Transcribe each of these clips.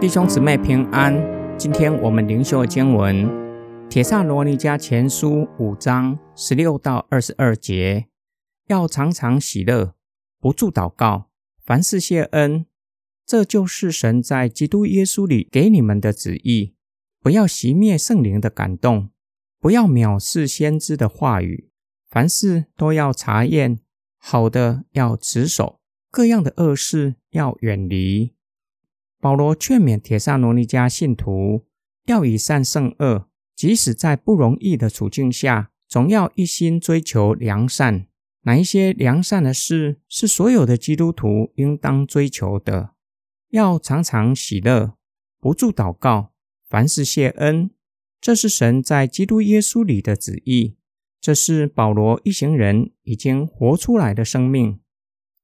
弟兄姊妹平安，今天我们灵修经文《帖撒罗尼迦前书》五章十六到二十二节，要常常喜乐，不住祷告，凡事谢恩，这就是神在基督耶稣里给你们的旨意。不要熄灭圣灵的感动，不要藐视先知的话语，凡事都要查验，好的要持守，各样的恶事要远离。保罗劝勉帖撒罗尼迦信徒要以善胜恶，即使在不容易的处境下，总要一心追求良善。哪一些良善的事是所有的基督徒应当追求的？要常常喜乐，不住祷告，凡事谢恩。这是神在基督耶稣里的旨意。这是保罗一行人已经活出来的生命。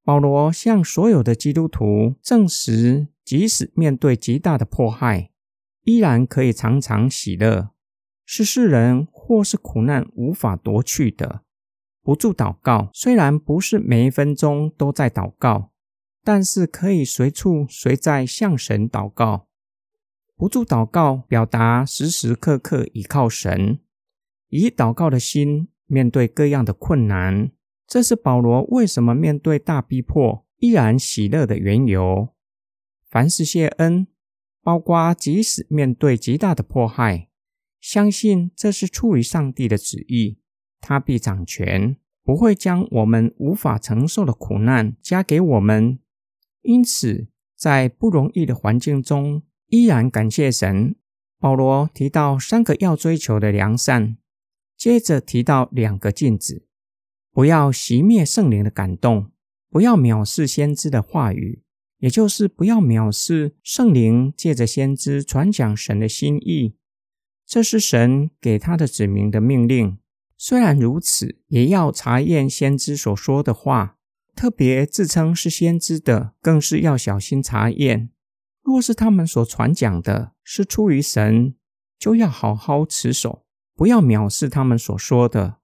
保罗向所有的基督徒证实。即使面对极大的迫害，依然可以常常喜乐，是世人或是苦难无法夺去的。不住祷告，虽然不是每一分钟都在祷告，但是可以随处随在向神祷告。不住祷告，表达时时刻刻倚靠神，以祷告的心面对各样的困难。这是保罗为什么面对大逼迫依然喜乐的缘由。凡事谢恩，包括即使面对极大的迫害，相信这是出于上帝的旨意，他必掌权，不会将我们无法承受的苦难加给我们。因此，在不容易的环境中，依然感谢神。保罗提到三个要追求的良善，接着提到两个禁止：不要熄灭圣灵的感动，不要藐视先知的话语。也就是不要藐视圣灵借着先知传讲神的心意，这是神给他的子民的命令。虽然如此，也要查验先知所说的话，特别自称是先知的，更是要小心查验。若是他们所传讲的是出于神，就要好好持守，不要藐视他们所说的。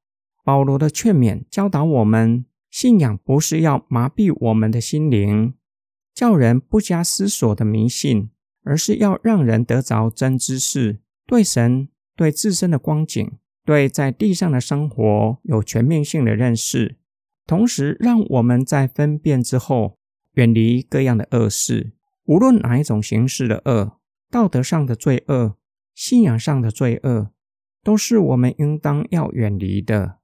保罗的劝勉教导我们，信仰不是要麻痹我们的心灵。叫人不加思索的迷信，而是要让人得着真知识，对神、对自身的光景、对在地上的生活有全面性的认识，同时让我们在分辨之后，远离各样的恶事，无论哪一种形式的恶，道德上的罪恶、信仰上的罪恶，都是我们应当要远离的。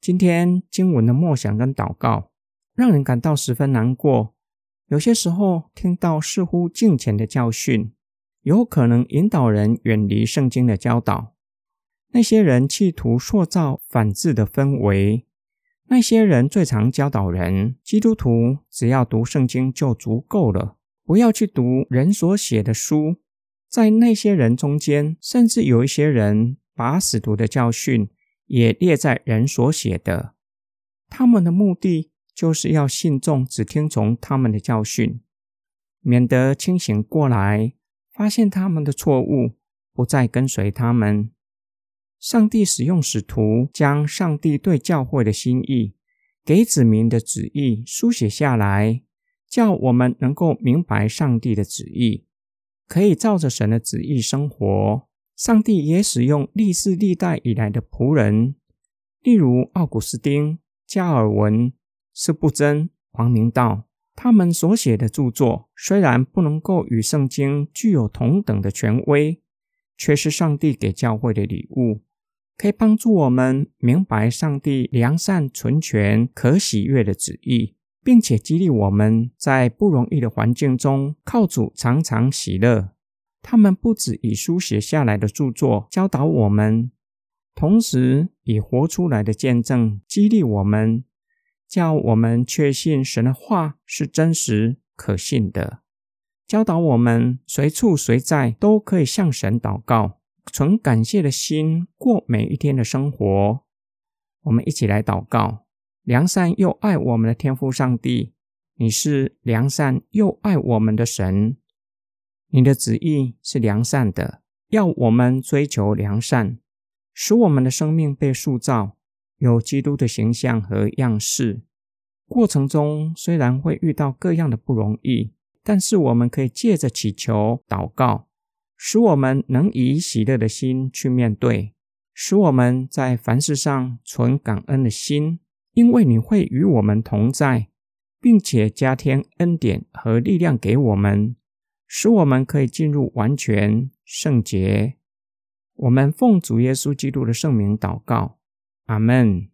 今天经文的默想跟祷告，让人感到十分难过。有些时候，听到似乎敬虔的教训，有可能引导人远离圣经的教导。那些人企图塑造反智的氛围。那些人最常教导人，基督徒只要读圣经就足够了，不要去读人所写的书。在那些人中间，甚至有一些人把使徒的教训也列在人所写的。他们的目的，就是要信众只听从他们的教训，免得清醒过来，发现他们的错误，不再跟随他们。上帝使用使徒将上帝对教会的心意、给子民的旨意书写下来，叫我们能够明白上帝的旨意，可以照着神的旨意生活。上帝也使用历世历代以来的仆人，例如奥古斯丁、加尔文。司布真、黄明道，他们所写的著作虽然不能够与圣经具有同等的权威，却是上帝给教会的礼物，可以帮助我们明白上帝良善、纯全、可喜悦的旨意，并且激励我们在不容易的环境中靠主常常喜乐。他们不止以书写下来的著作教导我们，同时以活出来的见证激励我们。叫我们确信神的话是真实可信的，教导我们随处随在都可以向神祷告，存感谢的心过每一天的生活。我们一起来祷告：良善又爱我们的天父上帝，你是良善又爱我们的神，你的旨意是良善的，要我们追求良善，使我们的生命被塑造。有基督的形象和样式。过程中虽然会遇到各样的不容易，但是我们可以借着祈求、祷告，使我们能以喜乐的心去面对，使我们在凡事上存感恩的心，因为你会与我们同在，并且加添恩典和力量给我们，使我们可以进入完全圣洁。我们奉主耶稣基督的圣名祷告，阿门。